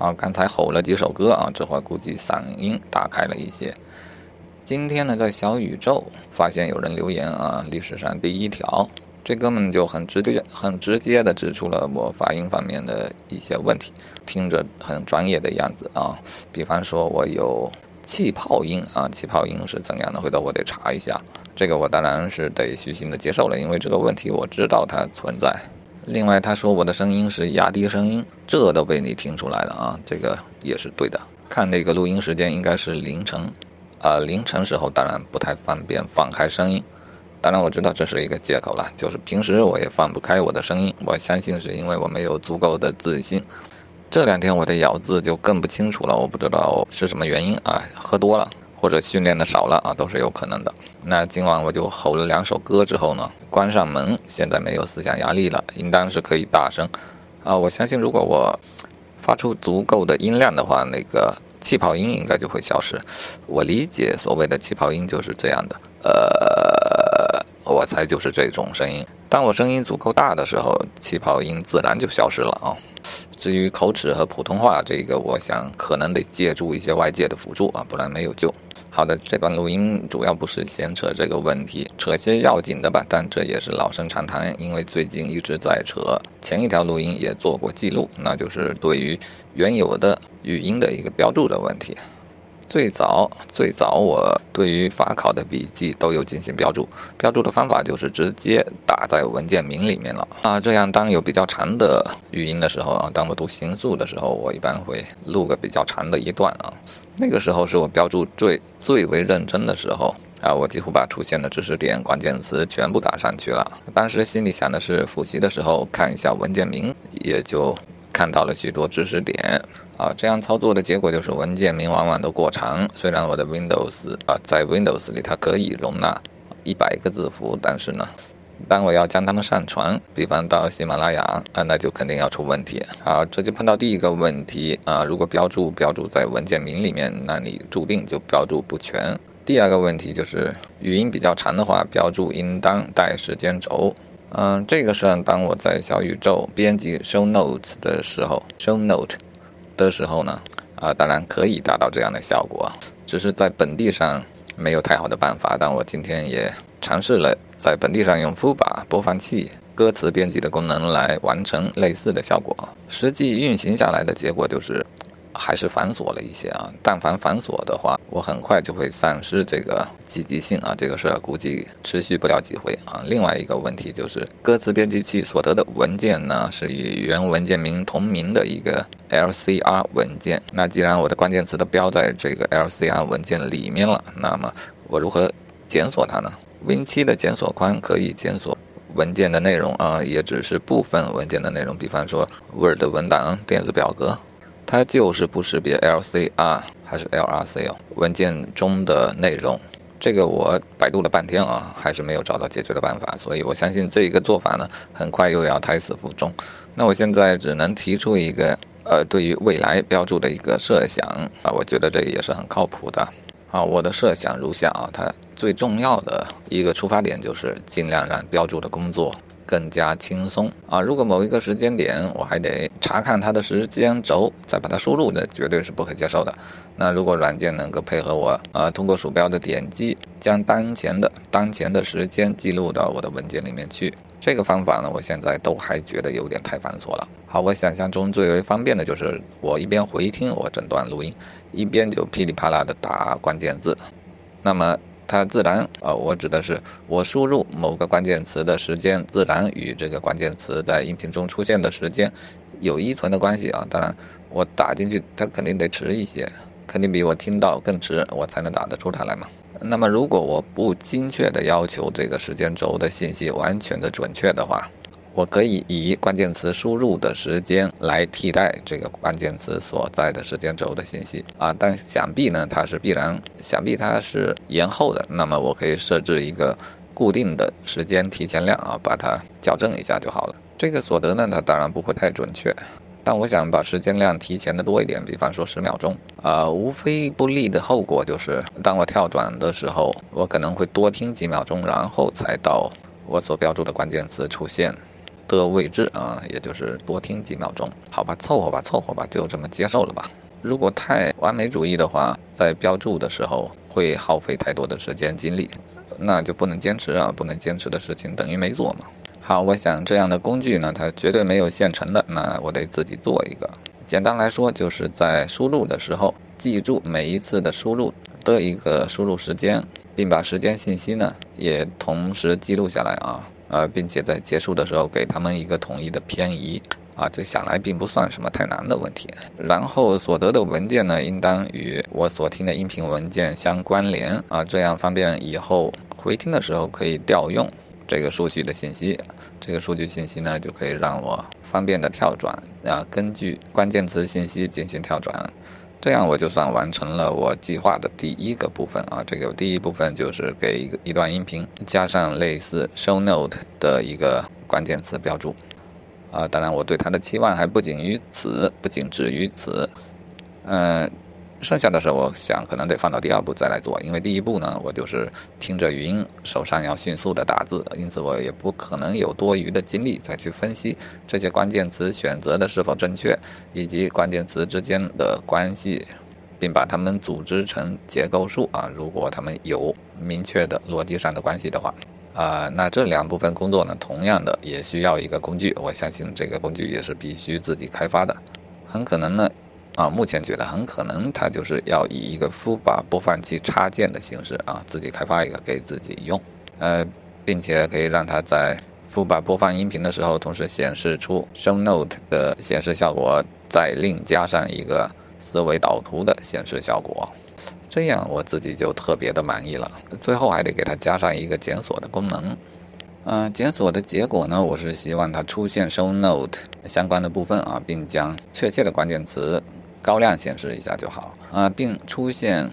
啊，刚才吼了几首歌啊，这会儿估计嗓音打开了一些。今天呢，在小宇宙发现有人留言啊，历史上第一条，这哥们就很直接、很直接的指出了我发音方面的一些问题，听着很专业的样子啊。比方说我有气泡音啊，气泡音是怎样的？回头我得查一下。这个我当然是得虚心的接受了，因为这个问题我知道它存在。另外，他说我的声音是压低声音，这都被你听出来了啊，这个也是对的。看那个录音时间应该是凌晨。啊，凌晨时候当然不太方便放开声音，当然我知道这是一个借口了，就是平时我也放不开我的声音，我相信是因为我没有足够的自信。这两天我的咬字就更不清楚了，我不知道是什么原因啊，喝多了或者训练的少了啊，都是有可能的。那今晚我就吼了两首歌之后呢，关上门，现在没有思想压力了，应当是可以大声啊。我相信如果我发出足够的音量的话，那个。气泡音应该就会消失，我理解所谓的气泡音就是这样的，呃，我猜就是这种声音。当我声音足够大的时候，气泡音自然就消失了啊。至于口齿和普通话这个，我想可能得借助一些外界的辅助啊，不然没有救。好的，这段录音主要不是闲扯这个问题，扯些要紧的吧，但这也是老生常谈，因为最近一直在扯。前一条录音也做过记录，那就是对于原有的语音的一个标注的问题。最早最早，我对于法考的笔记都有进行标注。标注的方法就是直接打在文件名里面了啊。这样当有比较长的语音的时候啊，当我读刑诉的时候，我一般会录个比较长的一段啊。那个时候是我标注最最为认真的时候啊，我几乎把出现的知识点、关键词全部打上去了。当时心里想的是，复习的时候看一下文件名，也就。看到了许多知识点啊，这样操作的结果就是文件名往往都过长。虽然我的 Windows 啊，在 Windows 里它可以容纳一百个字符，但是呢，当我要将它们上传，比方到喜马拉雅啊，那就肯定要出问题啊。这就碰到第一个问题啊，如果标注标注在文件名里面，那你注定就标注不全。第二个问题就是语音比较长的话，标注应当带时间轴。嗯，这个是当我在小宇宙编辑 show notes 的时候，show note 的时候呢，啊，当然可以达到这样的效果，只是在本地上没有太好的办法。但我今天也尝试了在本地上用 Fuba 播放器歌词编辑的功能来完成类似的效果，实际运行下来的结果就是。还是繁琐了一些啊！但凡繁琐的话，我很快就会丧失这个积极性啊！这个事儿估计持续不了几回啊！另外一个问题就是，歌词编辑器所得的文件呢，是与原文件名同名的一个 LCR 文件。那既然我的关键词都标在这个 LCR 文件里面了，那么我如何检索它呢？Win7 的检索框可以检索文件的内容啊，也只是部分文件的内容，比方说 Word 文档、电子表格。它就是不识别 LCR 还是 LRC 哦，文件中的内容，这个我百度了半天啊，还是没有找到解决的办法，所以我相信这一个做法呢，很快又要胎死腹中。那我现在只能提出一个，呃，对于未来标注的一个设想啊，我觉得这也是很靠谱的啊。我的设想如下啊，它最重要的一个出发点就是尽量让标注的工作。更加轻松啊！如果某一个时间点我还得查看它的时间轴，再把它输入，那绝对是不可接受的。那如果软件能够配合我啊，通过鼠标的点击将当前的当前的时间记录到我的文件里面去，这个方法呢，我现在都还觉得有点太繁琐了。好，我想象中最为方便的就是我一边回听我整段录音，一边就噼里啪啦的打关键字，那么。它自然啊，我指的是我输入某个关键词的时间，自然与这个关键词在音频中出现的时间有依存的关系啊。当然，我打进去它肯定得迟一些，肯定比我听到更迟，我才能打得出它来嘛。那么，如果我不精确的要求这个时间轴的信息完全的准确的话，我可以以关键词输入的时间来替代这个关键词所在的时间轴的信息啊，但想必呢，它是必然，想必它是延后的。那么我可以设置一个固定的时间提前量啊，把它校正一下就好了。这个所得呢，它当然不会太准确，但我想把时间量提前的多一点，比方说十秒钟啊，无非不利的后果就是，当我跳转的时候，我可能会多听几秒钟，然后才到我所标注的关键词出现。的位置啊，也就是多听几秒钟，好吧，凑合吧，凑合吧，就这么接受了吧。如果太完美主义的话，在标注的时候会耗费太多的时间精力，那就不能坚持啊，不能坚持的事情等于没做嘛。好，我想这样的工具呢，它绝对没有现成的，那我得自己做一个。简单来说，就是在输入的时候，记住每一次的输入的一个输入时间，并把时间信息呢也同时记录下来啊，呃，并且在结束的时候给他们一个统一的偏移啊，这想来并不算什么太难的问题。然后所得的文件呢，应当与我所听的音频文件相关联啊，这样方便以后回听的时候可以调用这个数据的信息。这个数据信息呢，就可以让我。方便的跳转啊，根据关键词信息进行跳转，这样我就算完成了我计划的第一个部分啊。这个第一部分就是给一个一段音频加上类似 show note 的一个关键词标注啊。当然，我对它的期望还不仅于此，不仅止于此，嗯。剩下的时候，我想可能得放到第二步再来做，因为第一步呢，我就是听着语音，手上要迅速的打字，因此我也不可能有多余的精力再去分析这些关键词选择的是否正确，以及关键词之间的关系，并把它们组织成结构数啊。如果它们有明确的逻辑上的关系的话，啊，那这两部分工作呢，同样的也需要一个工具，我相信这个工具也是必须自己开发的，很可能呢。啊，目前觉得很可能它就是要以一个 f 把播放器插件的形式啊，自己开发一个给自己用，呃，并且可以让它在 f 把播放音频的时候，同时显示出 show note 的显示效果，再另加上一个思维导图的显示效果，这样我自己就特别的满意了。最后还得给它加上一个检索的功能。嗯，检索的结果呢，我是希望它出现 show note 相关的部分啊，并将确切的关键词。高亮显示一下就好啊，并出现，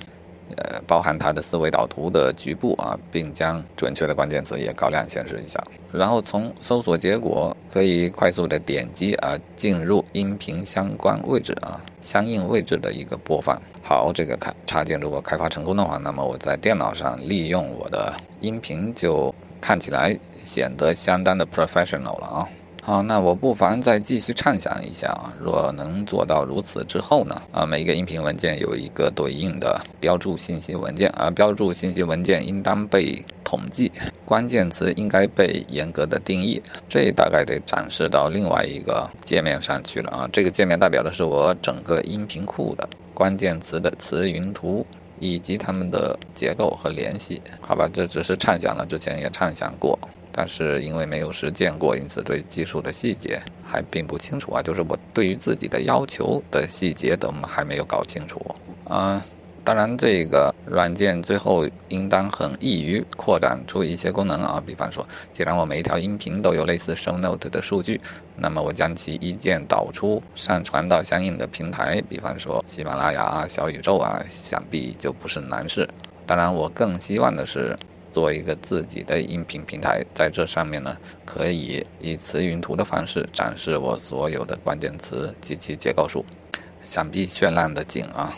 呃，包含它的思维导图的局部啊，并将准确的关键词也高亮显示一下。然后从搜索结果可以快速的点击啊，进入音频相关位置啊，相应位置的一个播放。好，这个开插件如果开发成功的话，那么我在电脑上利用我的音频就看起来显得相当的 professional 了啊。好，那我不妨再继续畅想一下啊，若能做到如此之后呢？啊，每一个音频文件有一个对应的标注信息文件，而标注信息文件应当被统计，关键词应该被严格的定义。这大概得展示到另外一个界面上去了啊。这个界面代表的是我整个音频库的关键词的词云图以及它们的结构和联系。好吧，这只是畅想了，之前也畅想过。但是因为没有实践过，因此对技术的细节还并不清楚啊。就是我对于自己的要求的细节都还没有搞清楚啊。当然，这个软件最后应当很易于扩展出一些功能啊。比方说，既然我每一条音频都有类似 Show Note 的数据，那么我将其一键导出，上传到相应的平台，比方说喜马拉雅、小宇宙啊，想必就不是难事。当然，我更希望的是。做一个自己的音频平台，在这上面呢，可以以词云图的方式展示我所有的关键词及其结构数，想必绚烂的景啊！